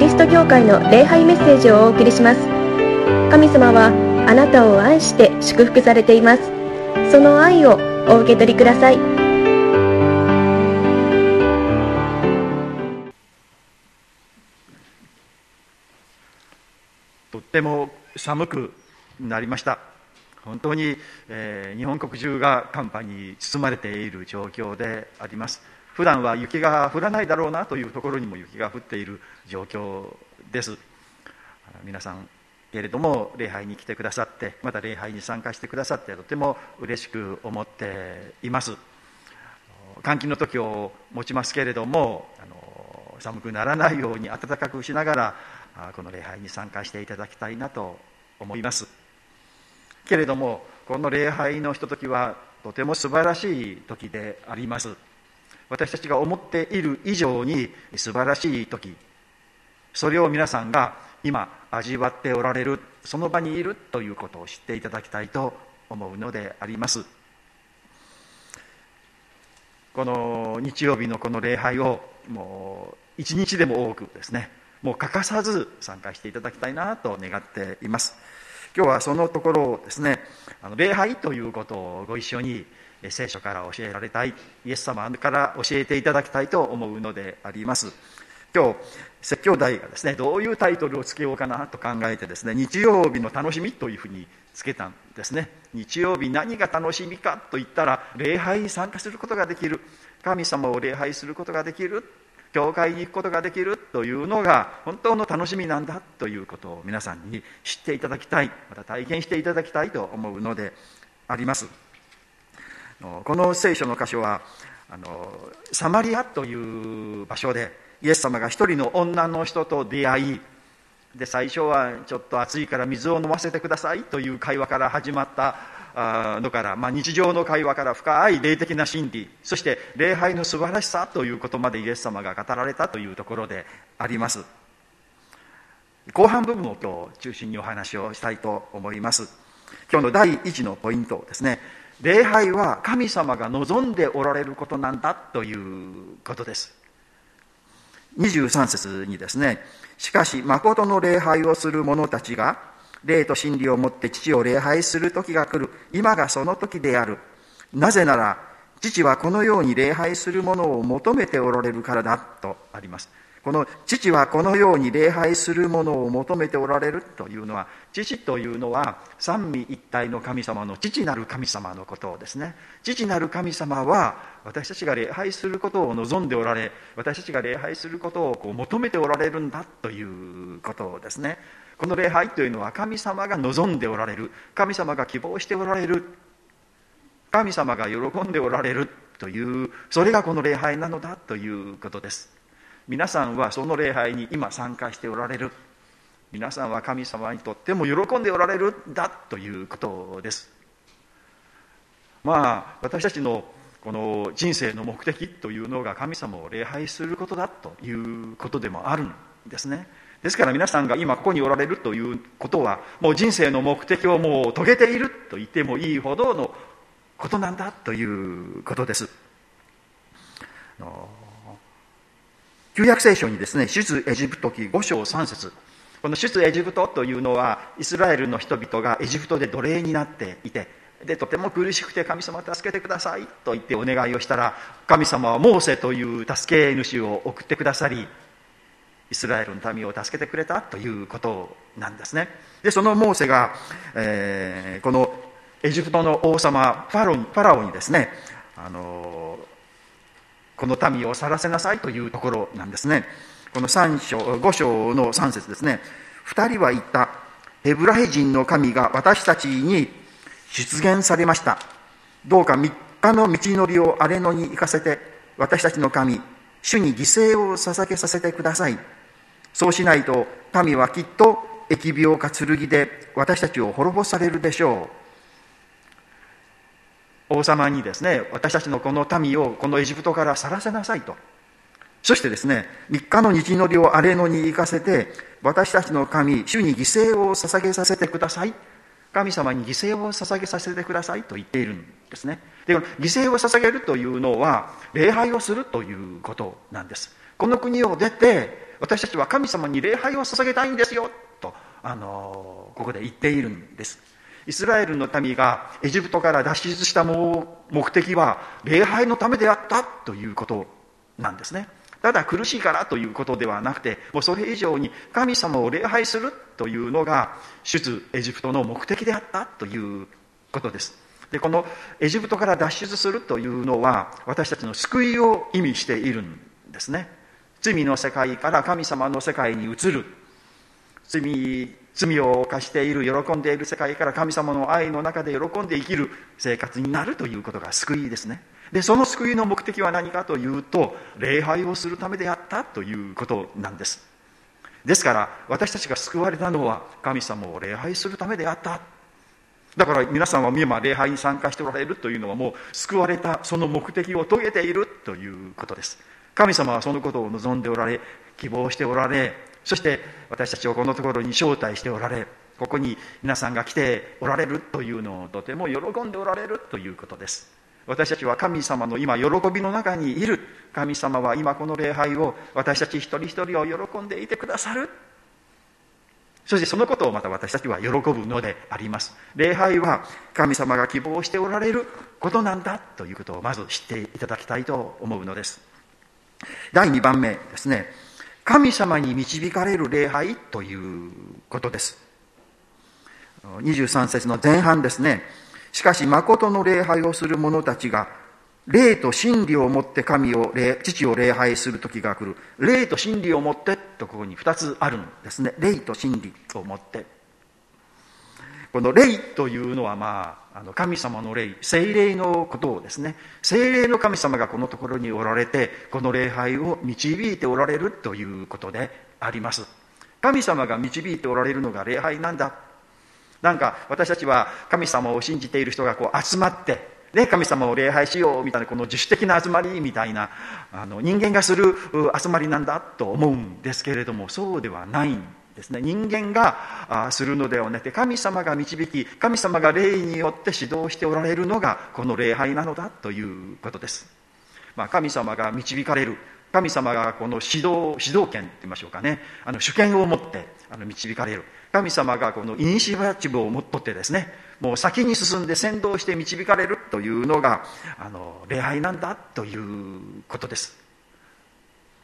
リスト教会の礼拝メッセージをお送りします。神様はあなたを愛して祝福されています。その愛をお受け取りください。とっても寒くなりました。本当に、えー、日本国中が寒波に包まれている状況であります。普段は雪が降らないだろうなというところにも雪が降っている状況です。皆さんけれども礼拝に来てくださってまた礼拝に参加してくださってとても嬉しく思っています。換気の時を持ちますけれどもあの寒くならないように暖かくしながらこの礼拝に参加していただきたいなと思います。けれどもこの礼拝のひとときはとても素晴らしい時であります。私たちが思っている以上に素晴らしい時それを皆さんが今味わっておられるその場にいるということを知っていただきたいと思うのであります。この日曜日のこの礼拝をもう一日でも多くですねもう欠かさず参加していただきたいなと願っています。今日はそのところをですねあの礼拝ということをご一緒に聖書から教えられたいイエス様から教えていただきたいと思うのであります。今日説教題がですねどういうタイトルをつけようかなと考えてですね日曜日の楽しみというふうにつけたんですね。日曜日何が楽しみかといったら礼拝に参加することができる。神様を礼拝することができる。教会に行くことができるというのが本当の楽しみなんだということを皆さんに知っていただきたい。また体験していただきたいと思うのであります。この聖書の箇所はあのサマリアという場所でイエス様が一人の女の人と出会いで最初はちょっと暑いから水を飲ませてくださいという会話から始まったのから、まあ、日常の会話から深い霊的な真理そして礼拝の素晴らしさということまでイエス様が語られたというところであります。後半部分を今日中心にお話をしたいと思います。今日の第一のポイントですね。礼拝は神様が望んでおられることなんだということです。23節にですねしかし誠の礼拝をする者たちが霊と真理をもって父を礼拝する時が来る。今がその時である。なぜなら父はこのように礼拝するものを求めておられるからだとあります。この父はこのように礼拝するものを求めておられるというのは父というのは三位一体の神様の父なる神様のことをですね。父なる神様は私たちが礼拝することを望んでおられ私たちが礼拝することをこう求めておられるんだということですね。この礼拝というのは神様が望んでおられる神様が希望しておられる神様が喜んでおられるというそれがこの礼拝なのだということです。皆さんはその礼拝に今参加しておられる。皆さんは神様にとっても喜んでおられるんだということです。まあ私たちのこの人生の目的というのが神様を礼拝することだということでもあるんですね。ですから皆さんが今ここにおられるということはもう人生の目的をもう遂げていると言ってもいいほどのことなんだということです。旧約聖書にですね出エジプト記5章3節。この出エジプトというのはイスラエルの人々がエジプトで奴隷になっていてでとても苦しくて神様助けてくださいと言ってお願いをしたら神様はモーセという助け主を送ってくださりイスラエルの民を助けてくれたということなんですね。でそのモーセが、えー、このエジプトの王様ファロファラオにですねあのこの民を去らせなさいというところなんですね。この3章5章の3節ですね。2人は言った。ヘブライ人の神が私たちに出現されました。どうか3日の道のりを荒れ野に行かせて私たちの神主に犠牲を捧げさせてください。そうしないと民はきっと疫病か剣で私たちを滅ぼされるでしょう。王様にですね私たちのこの民をこのエジプトから去らせなさいと。そしてですね3日の道のりを荒れ野に行かせて私たちの神主に犠牲を捧げさせてください。神様に犠牲を捧げさせてくださいと言っているんですね。で犠牲を捧げるというのは礼拝をするということなんです。この国を出て私たちは神様に礼拝を捧げたいんですよとあのここで言っているんです。イスラエルの民がエジプトから脱出した目的は礼拝のためであったということなんですね。ただ苦しいからということではなくてもうそれ以上に神様を礼拝するというのが出エジプトの目的であったということです。でこのエジプトから脱出するというのは私たちの救いを意味しているんですね。罪の世界から神様の世界に移る。罪罪を犯している喜んでいる世界から神様の愛の中で喜んで生きる生活になるということが救いですね。でその救いの目的は何かというと礼拝をするためであったということなんです。ですから私たちが救われたのは神様を礼拝するためであった。だから皆さんは今礼拝に参加しておられるというのはもう救われたその目的を遂げているということです。神様はそのことを望んでおられ希望しておられそして私たちをこのところに招待しておられここに皆さんが来ておられるというのをとても喜んでおられるということです。私たちは神様の今喜びの中にいる神様は今この礼拝を私たち一人一人を喜んでいてくださる。そしてそのことをまた私たちは喜ぶのであります。礼拝は神様が希望しておられることなんだということをまず知っていただきたいと思うのです。第2番目ですね。神様に導かれる礼拝ということです。23節の前半ですね。しかし誠の礼拝をする者たちが霊と真理をもって神を父を礼拝する時が来る。霊と真理をもってとここに2つあるんですね。霊と真理をもって。この霊というのはまああの神様の霊精霊のことをですね精霊の神様がこのところにおられてこの礼拝を導いておられるということであります。神様が導いておられるのが礼拝なんだ。なんか私たちは神様を信じている人がこう集まってね、神様を礼拝しようみたいなこの自主的な集まりみたいなあの人間がする集まりなんだと思うんですけれどもそうではないんですね。人間がするのではなくて神様が導き神様が霊によって指導しておられるのがこの礼拝なのだということです、まあ、神様が導かれる。神様がこの指導指導権と言いましょうかね。あの主権を持ってあの導かれる。神様がこのイニシアチブを持っとってですね。もう先に進んで先導して導かれるというのがあの礼拝なんだということです。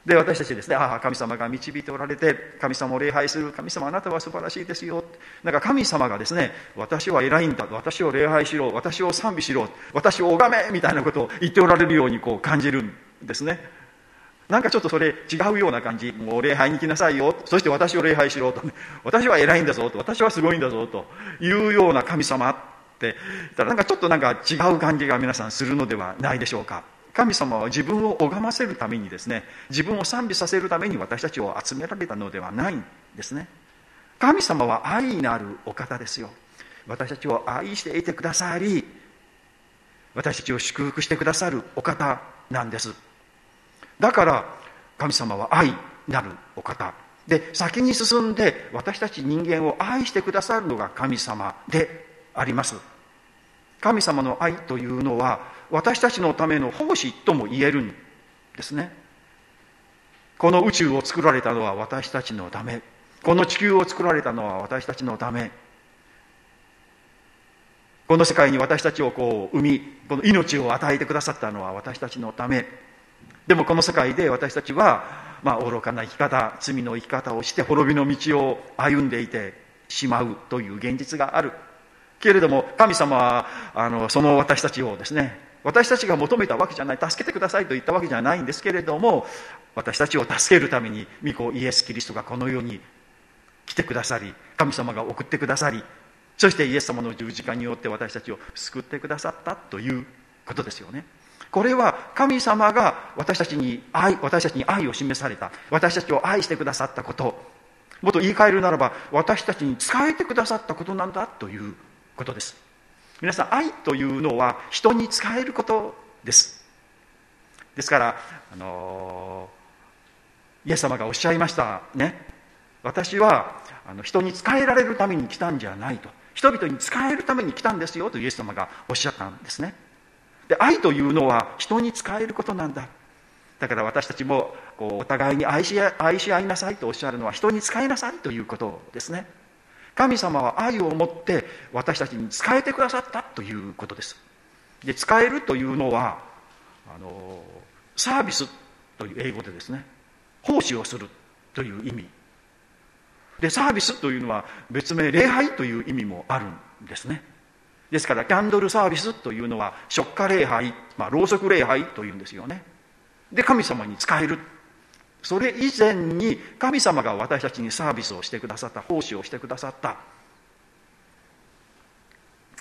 で私たちですねああ神様が導いておられて神様を礼拝する神様あなたは素晴らしいですよ。なんか神様がですね私は偉いんだ私を礼拝しろ私を賛美しろ私を拝めみたいなことを言っておられるようにこう感じるんですね。なんかちょっとそれ違うような感じ。もう礼拝に来なさいよ。そして私を礼拝しろと。私は偉いんだぞと。私はすごいんだぞと。いうような神様って言ったらなんかちょっとなんか違う感じが皆さんするのではないでしょうか。神様は自分を拝ませるためにですね自分を賛美させるために私たちを集められたのではないんですね。神様は愛なるお方ですよ。私たちを愛していてくださり私たちを祝福してくださるお方なんです。だから神様は愛なるお方。で先に進んで私たち人間を愛してくださるのが神様であります。神様の愛というのは私たちのための奉仕とも言えるんですね。この宇宙を作られたのは私たちのため。この地球を作られたのは私たちのため。この世界に私たちをこう生みこの命を与えてくださったのは私たちのため。でもこの世界で私たちは、まあ、愚かな生き方罪の生き方をして滅びの道を歩んでいてしまうという現実がある。けれども神様はあのその私たちをですね私たちが求めたわけじゃない助けてくださいと言ったわけじゃないんですけれども私たちを助けるために御子イエス・キリストがこの世に来てくださり神様が送ってくださりそしてイエス様の十字架によって私たちを救ってくださったということですよね。これは神様が私たちに愛私たちに愛を示された私たちを愛してくださったこと。もっと言い換えるならば私たちに仕えてくださったことなんだということです。皆さん愛というのは人に仕えることです。ですからあのイエス様がおっしゃいましたね。私はあの人に仕えられるために来たんじゃないと。人々に仕えるために来たんですよとイエス様がおっしゃったんですね。で愛というのは人に仕えることなんだ。だから私たちもこうお互いに愛し愛し合いなさいとおっしゃるのは人に使いなさいということですね。神様は愛を持って私たちに使えてくださったということです。で使えるというのはあのサービスという英語でですね奉仕をするという意味。でサービスというのは別名礼拝という意味もあるんですね。ですからキャンドルサービスというのは食家礼拝、まあ、ろうそく礼拝というんですよね。で神様に使える。それ以前に神様が私たちにサービスをしてくださった奉仕をしてくださった。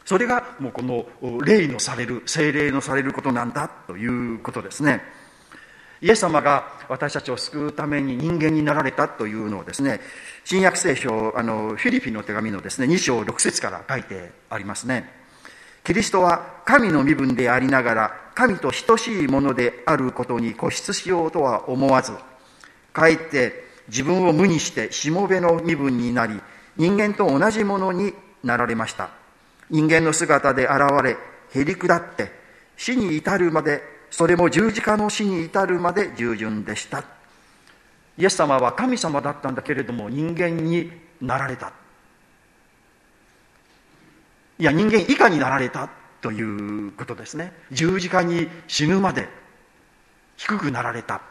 それがもうこの霊のされる精霊のされることなんだということですね。イエス様が私たちを救うために人間になられたというのをですね新約聖書あのフィリピンの手紙のですね2章6節から書いてありますね。キリストは神の身分でありながら神と等しいものであることに固執しようとは思わずかえって自分を無にしてしもべの身分になり人間と同じものになられました。人間の姿で現れへり下って死に至るまでそれも十字架の死に至るまで従順でした。イエス様は神様だったんだけれども人間になられた。いや人間以下になられたということですね。十字架に死ぬまで低くなられた。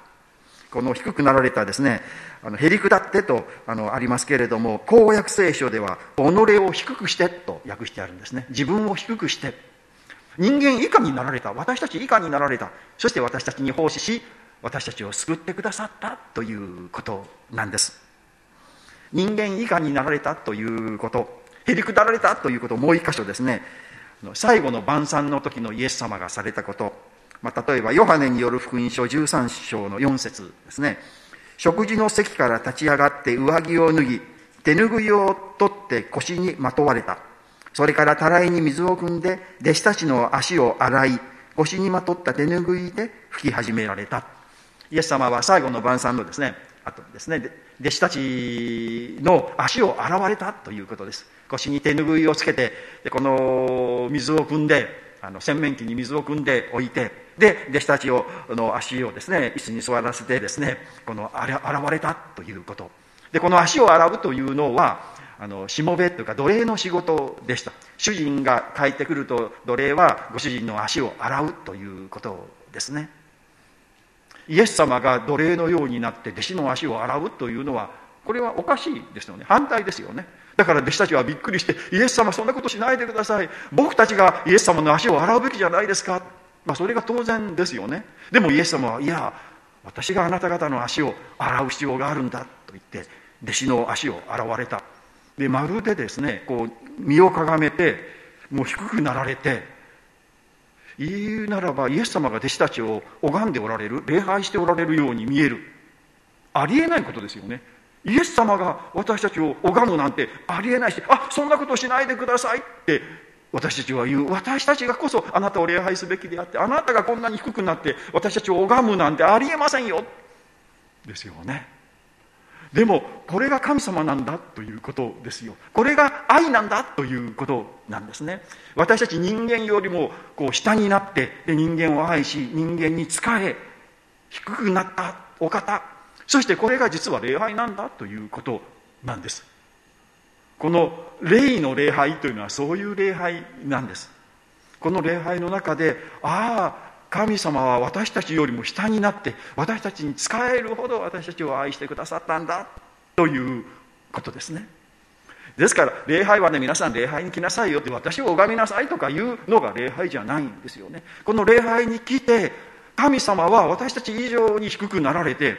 この低くなられたですねあのへり下ってとあのありますけれども公約聖書では己を低くしてと訳してあるんですね。自分を低くして。人間以下になられた。私たち以下になられた。そして私たちに奉仕し私たちを救ってくださったということなんです。人間以下になられたということ。へりくだられたということをもう一箇所ですね。最後の晩餐の時のイエス様がされたこと、まあ、例えばヨハネによる福音書13章の4節ですね。食事の席から立ち上がって上着を脱ぎ手ぬぐいを取って腰にまとわれた。それからたらいに水を汲んで弟子たちの足を洗い腰にまとった手ぬぐいで拭き始められた。イエス様は最後の晩餐のですねあとですね弟子たちの足を洗われたということです。腰に手ぬぐいをつけてでこの水を汲んであの洗面器に水を汲んでおいてで弟子たちをの足をですね椅子に座らせてですねこの洗われたということ。でこの足を洗うというのはあのしもべというか奴隷の仕事でした。主人が帰ってくると奴隷はご主人の足を洗うということですね。イエス様が奴隷のようになって弟子の足を洗うというのはこれはおかしいですよね。反対ですよね。だから弟子たちはびっくりしてイエス様そんなことしないでください。僕たちがイエス様の足を洗うべきじゃないですか、まあ、それが当然ですよね。でもイエス様はいや私があなた方の足を洗う必要があるんだ。と言って弟子の足を洗われた。でまるでですねこう身をかがめてもう低くなられて言うならばイエス様が弟子たちを拝んでおられる礼拝しておられるように見える。ありえないことですよね。イエス様が私たちを拝むなんてありえないしあそんなことしないでくださいって私たちは言う。私たちがこそあなたを礼拝すべきであってあなたがこんなに低くなって私たちを拝むなんてありえませんよ。ですよね。でもこれが神様なんだということですよ。これが愛なんだということなんですね。私たち人間よりもこう下になってで人間を愛し人間に仕え低くなったお方そしてこれが実は礼拝なんだということなんです。この霊の礼拝というのはそういう礼拝なんです。この礼拝の中でああ神様は私たちよりも下になって私たちに仕えるほど私たちを愛してくださったんだということですね。ですから礼拝はね皆さん礼拝に来なさいよって私を拝みなさいとかいうのが礼拝じゃないんですよね。この礼拝に来て神様は私たち以上に低くなられて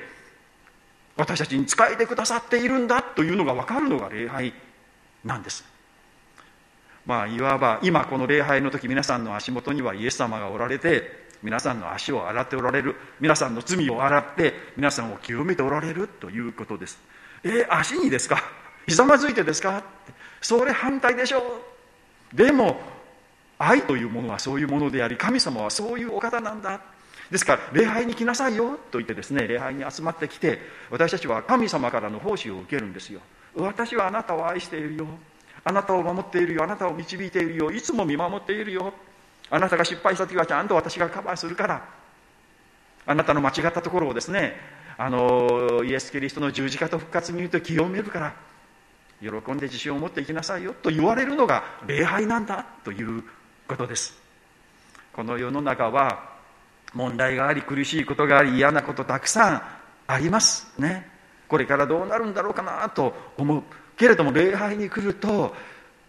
私たちに仕えてくださっているんだというのが分かるのが礼拝なんです。まあいわば今この礼拝の時皆さんの足元にはイエス様がおられて皆さんの足を洗っておられる皆さんの罪を洗って皆さんを清めておられるということです。えー、足にですか？ひざまずいてですか？それ反対でしょう。でも愛というものはそういうものであり神様はそういうお方なんだ。ですから礼拝に来なさいよと言ってですね礼拝に集まってきて私たちは神様からの奉仕を受けるんですよ。私はあなたを愛しているよ。あなたを守っているよ。あなたを導いているよ。いつも見守っているよ。あなたが失敗した時はちゃんと私がカバーするから。あなたの間違ったところをですねあのイエス・キリストの十字架と復活に言うと清めるから。喜んで自信を持っていきなさいよと言われるのが礼拝なんだということです。この世の中は問題があり苦しいことがあり嫌なことたくさんあります。ね。これからどうなるんだろうかなと思う。けれども礼拝に来ると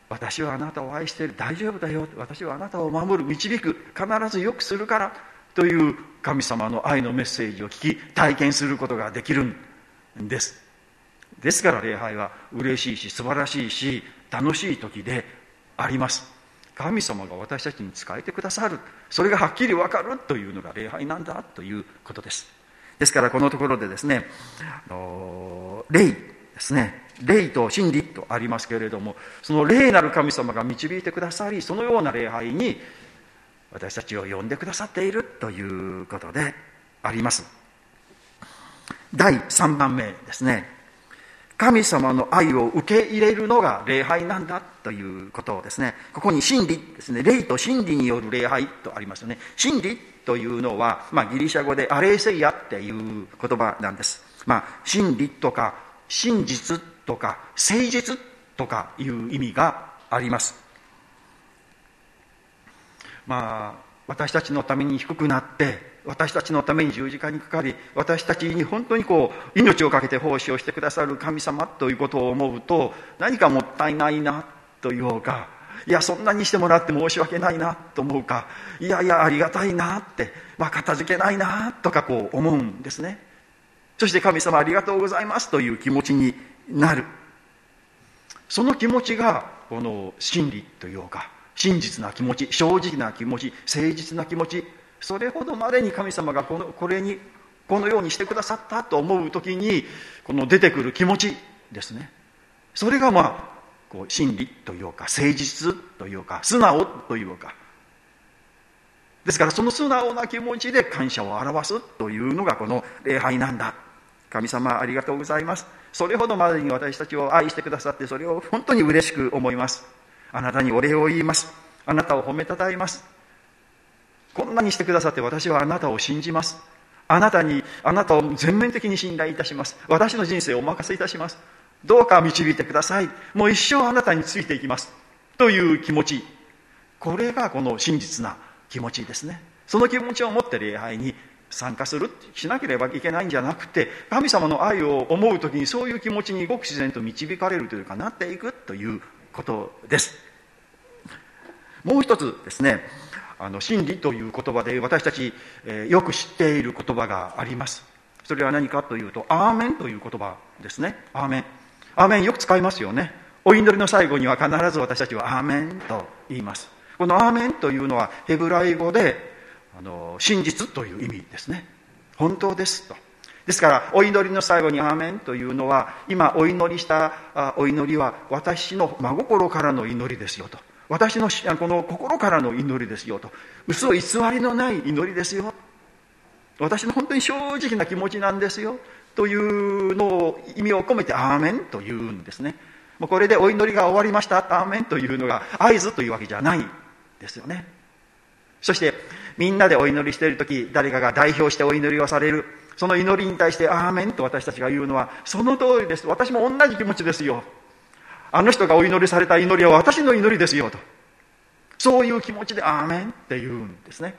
私はあなたを愛している。大丈夫だよ。私はあなたを守る導く。必ずよくするからという神様の愛のメッセージを聞き体験することができるんです。ですから礼拝は嬉しいし素晴らしいし楽しい時であります。神様が私たちに仕えてくださる。それがはっきり分かるというのが礼拝なんだということです。ですからこのところでですね霊ですね。霊と真理とありますけれどもその霊なる神様が導いてくださりそのような礼拝に私たちを呼んでくださっているということであります。第3番目ですね。神様の愛を受け入れるのが礼拝なんだということをですね。ここに真理ですね。霊と真理による礼拝とありますよね。真理というのは、まあ、ギリシャ語でアレーセイヤっていう言葉なんです、まあ、真理とか真実とか誠実とかいう意味があります。まあ私たちのために低くなって私たちのために十字架にかかり私たちに本当にこう命を懸けて奉仕をしてくださる神様ということを思うと何かもったいないなというかいやそんなにしてもらって申し訳ないなと思うかいやいやありがたいなって、まあ、片付けないなとかこう思うんですね。そして神様ありがとうございますという気持ちになる。その気持ちがこの真理というか真実な気持ち正直な気持ち誠実な気持ちそれほどまでに神様がこのこれにこのようにしてくださったと思う時にこの出てくる気持ちですね。それがまあこう真理というか誠実というか素直というか。ですからその素直な気持ちで感謝を表すというのがこの礼拝なんだ。神様ありがとうございます。それほどまでに私たちを愛してくださってそれを本当に嬉しく思います。あなたにお礼を言います。あなたを褒めたたえます。こんなにしてくださって私はあなたを信じます。あなたにあなたを全面的に信頼いたします。私の人生をお任せいたします。どうか導いてください。もう一生あなたについていきます。という気持ち。これがこの真実な気持ちですね。その気持ちを持って礼拝に参加するしなければいけないんじゃなくて神様の愛を思う時にそういう気持ちにごく自然と導かれるというかなっていくということです。もう一つですね。あの真理という言葉で私たち、えー、よく知っている言葉があります。それは何かというと「アーメン」という言葉ですね「アーメン」アーメンよく使いますよね。お祈りの最後には必ず私たちは「アーメン」と言います。この「アーメン」というのはヘブライ語であの真実という意味ですね。本当ですと。ですからお祈りの最後に「アーメン」というのは今お祈りしたお祈りは私の真心からの祈りですよと。私のこの心からの祈りですよと。嘘偽りのない祈りですよ。私の本当に正直な気持ちなんですよというのを意味を込めて「アーメン」というんですね。もうこれでお祈りが終わりました「アーメン」というのが合図というわけじゃないですよね。そしてみんなでお祈りしている時誰かが代表してお祈りをされる。その祈りに対して「アーメン」と私たちが言うのはその通りです。私も同じ気持ちですよ。あの人がお祈りされた祈りは私の祈りですよと。そういう気持ちで「アーメン」って言うんですね。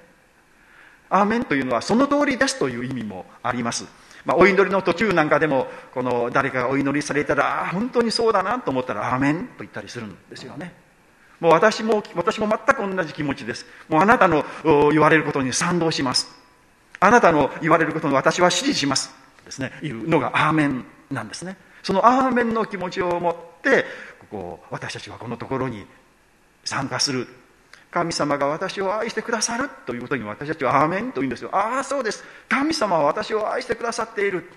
アーメンというのはその通りですという意味もあります、まあ、お祈りの途中なんかでもこの誰かがお祈りされたら本当にそうだなと思ったら「アーメン」と言ったりするんですよね。もう私も私も全く同じ気持ちです。もうあなたの言われることに賛同します。あなたの言われることに私は支持します。ですね。いうのがアーメンなんですね。そのアーメンの気持ちを持ってここ私たちはこのところに参加する。神様が私を愛してくださるということに私たちはアーメンと言うんですよ。ああそうです。神様は私を愛してくださっている。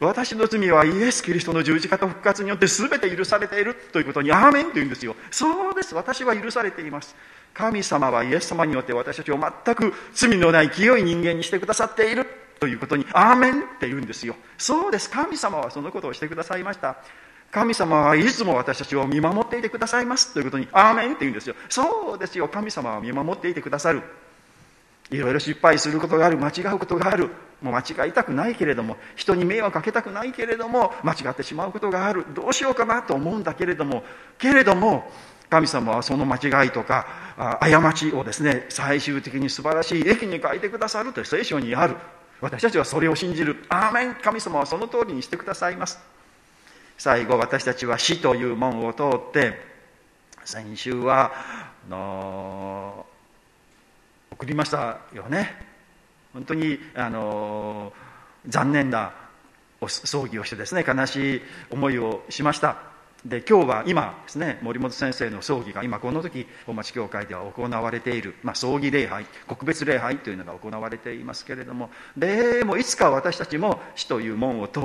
私の罪はイエス・キリストの十字架と復活によって全て許されているということにアーメンと言うんですよ。そうです。私は許されています。神様はイエス様によって私たちを全く罪のない清い人間にしてくださっている。ということにアーメンって言うんですよ。そうです。神様はそのことをしてくださいました。神様はいつも私たちを見守っていてくださいます。ということにアーメンって言うんですよ。そうですよ。神様は見守っていてくださる。いろいろ失敗することがある。間違うことがある。もう間違いたくないけれども人に迷惑かけたくないけれども間違ってしまうことがある。どうしようかなと思うんだけれどもけれども神様はその間違いとか過ちをですね最終的に素晴らしい駅に書いてくださるという聖書にある。私たちはそれを信じる。アーメン。神様はその通りにしてくださいます。最後私たちは死という門を通って先週はの送りましたよね。本当にあの残念な葬儀をしてですね悲しい思いをしました。で今日は今ですね森本先生の葬儀が今この時大町教会では行われている、まあ、葬儀礼拝告別礼拝というのが行われていますけれどもでもいつか私たちも死という門を通っ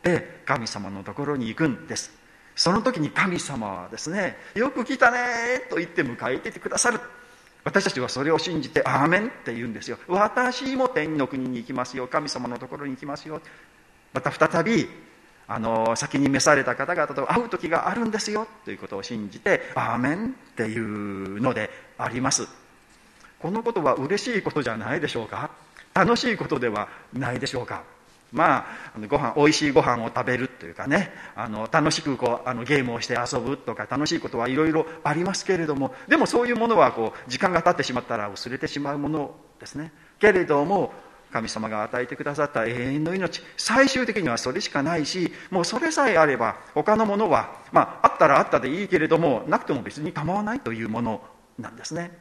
て神様のところに行くんです。その時に神様はですねよく来たねと言って迎えててくださる。私たちはそれを信じて「アーメン」って言うんですよ。私も天の国に行きますよ神様のところに行きますよ。また再びあの先に召された方々と会う時があるんですよということを信じて「アーメン」っていうのであります。このことは嬉しいことじゃないでしょうか？楽しいことではないでしょうか？まあ、ご飯美味しいご飯を食べるというかねあの楽しくこうあのゲームをして遊ぶとか楽しいことはいろいろありますけれどもでもそういうものはこう時間が経ってしまったら薄れてしまうものですね。けれども神様が与えてくださった永遠の命最終的にはそれしかないしもうそれさえあれば他のものは、まあ、あったらあったでいいけれどもなくても別に構わないというものなんですね。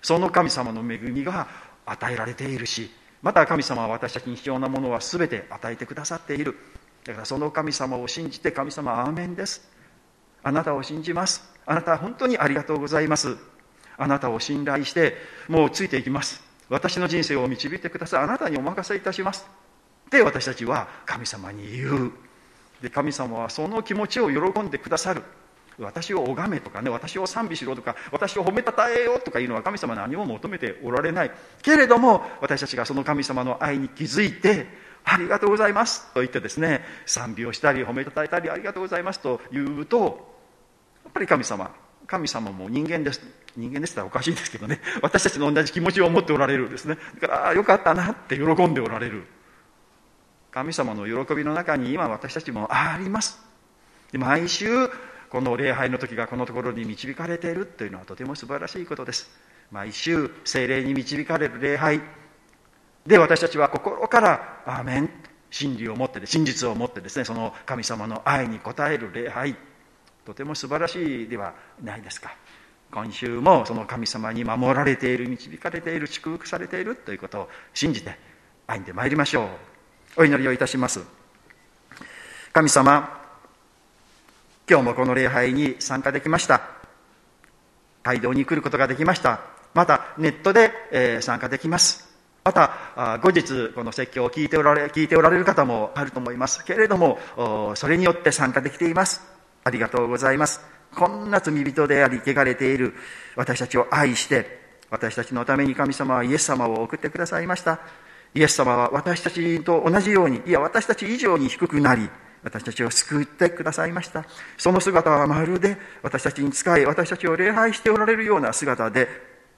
その神様の恵みが与えられているしまた神様は私たちに必要なものは全て与えてくださっている。だからその神様を信じて神様アーメンです。あなたを信じます。あなたは本当にありがとうございます。あなたを信頼してもうついていきます。私の人生を導いてください。あなたにお任せいたします。で私たちは神様に言う。で神様はその気持ちを喜んでくださる。私を拝めとかね私を賛美しろとか私を褒めたたえよとかいうのは神様何も求めておられない。けれども私たちがその神様の愛に気づいてありがとうございます。と言ってですね賛美をしたり褒めたたえたりありがとうございます。と言うとやっぱり神様神様も人間です。人間でしたらおかしいんですけどね。私たちの同じ気持ちを持っておられるですね。だからあよかったなって喜んでおられる。神様の喜びの中に今私たちもあります。で毎週この礼拝の時がこのところに導かれているというのはとても素晴らしいことです。毎週精霊に導かれる礼拝。で私たちは心から「アーメン」真理を持って真実を持ってですねその神様の愛に応える礼拝。とても素晴らしいではないですか。今週もその神様に守られている導かれている祝福されているということを信じて歩んでまいりましょう。お祈りをいたします。神様今日もこの礼拝に参加できました。街道に来ることができました。またネットで、え参加できます。また後日この説教を聞いておられ聞いておられる方もあると思いますけれどもそれによって参加できています。ありがとうございます。こんな罪人であり汚れている。私たちを愛して私たちのために神様はイエス様を送ってくださいました。イエス様は私たちと同じようにいや私たち以上に低くなり私たちを救ってくださいました。その姿はまるで私たちに仕え私たちを礼拝しておられるような姿で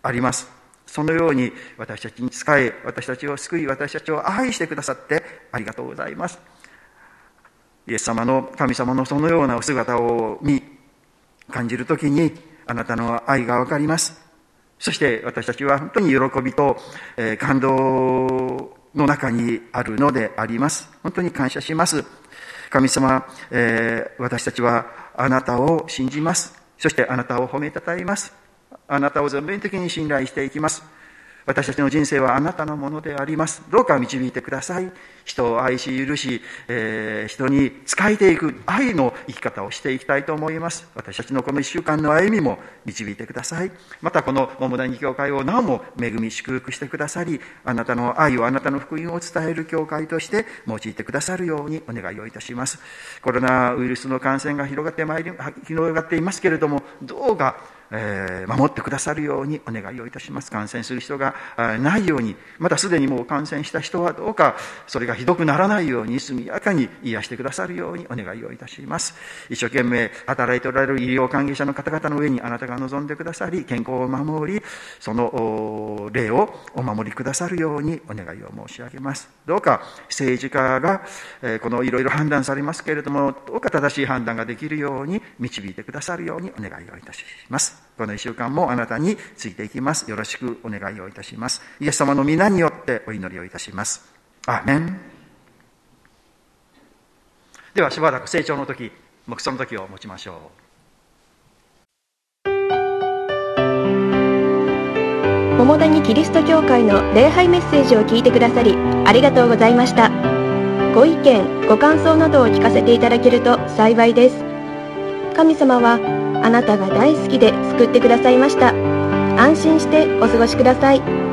あります。そのように私たちに仕え私たちを救い私たちを愛してくださってありがとうございます。イエス様の神様のそのようなお姿を見感じるときにあなたの愛がわかりますそして私たちは本当に喜びと感動の中にあるのであります本当に感謝します神様、えー、私たちはあなたを信じます。そしてあなたを褒めたたえます。あなたを全面的に信頼していきます。私たちの人生はあなたのものであります。どうか導いてください。人を愛し許し、えー、人に仕えていく愛の生き方をしていきたいと思います。私たちのこの一週間の歩みも導いてください。またこの桃谷教会をなおも恵み祝福してくださり、あなたの愛をあなたの福音を伝える教会として用いてくださるようにお願いをいたします。コロナウイルスの感染が広がってまいり、広がっていますけれども、どうかえー、守ってくださるようにお願いをいたします。感染する人がないようにまたすでにもう感染した人はどうかそれがひどくならないように速やかに癒してくださるようにお願いをいたします。一生懸命働いておられる医療関係者の方々の上にあなたが望んでくださり健康を守りその霊をお守りくださるようにお願いを申し上げます。どうか政治家が、えー、このいろいろ判断されますけれどもどうか正しい判断ができるように導いてくださるようにお願いをいたします。この一週間もあなたについていきます。よろしくお願いをいたします。イエス様の皆によってお祈りをいたします。アーメン。ではしばらく成長の時黙想の時を持ちましょう。桃谷キリスト教会の礼拝メッセージを聞いてくださりありがとうございました。ご意見ご感想などを聞かせていただけると幸いです。神様はあなたが大好きで救ってくださいました。安心してお過ごしください。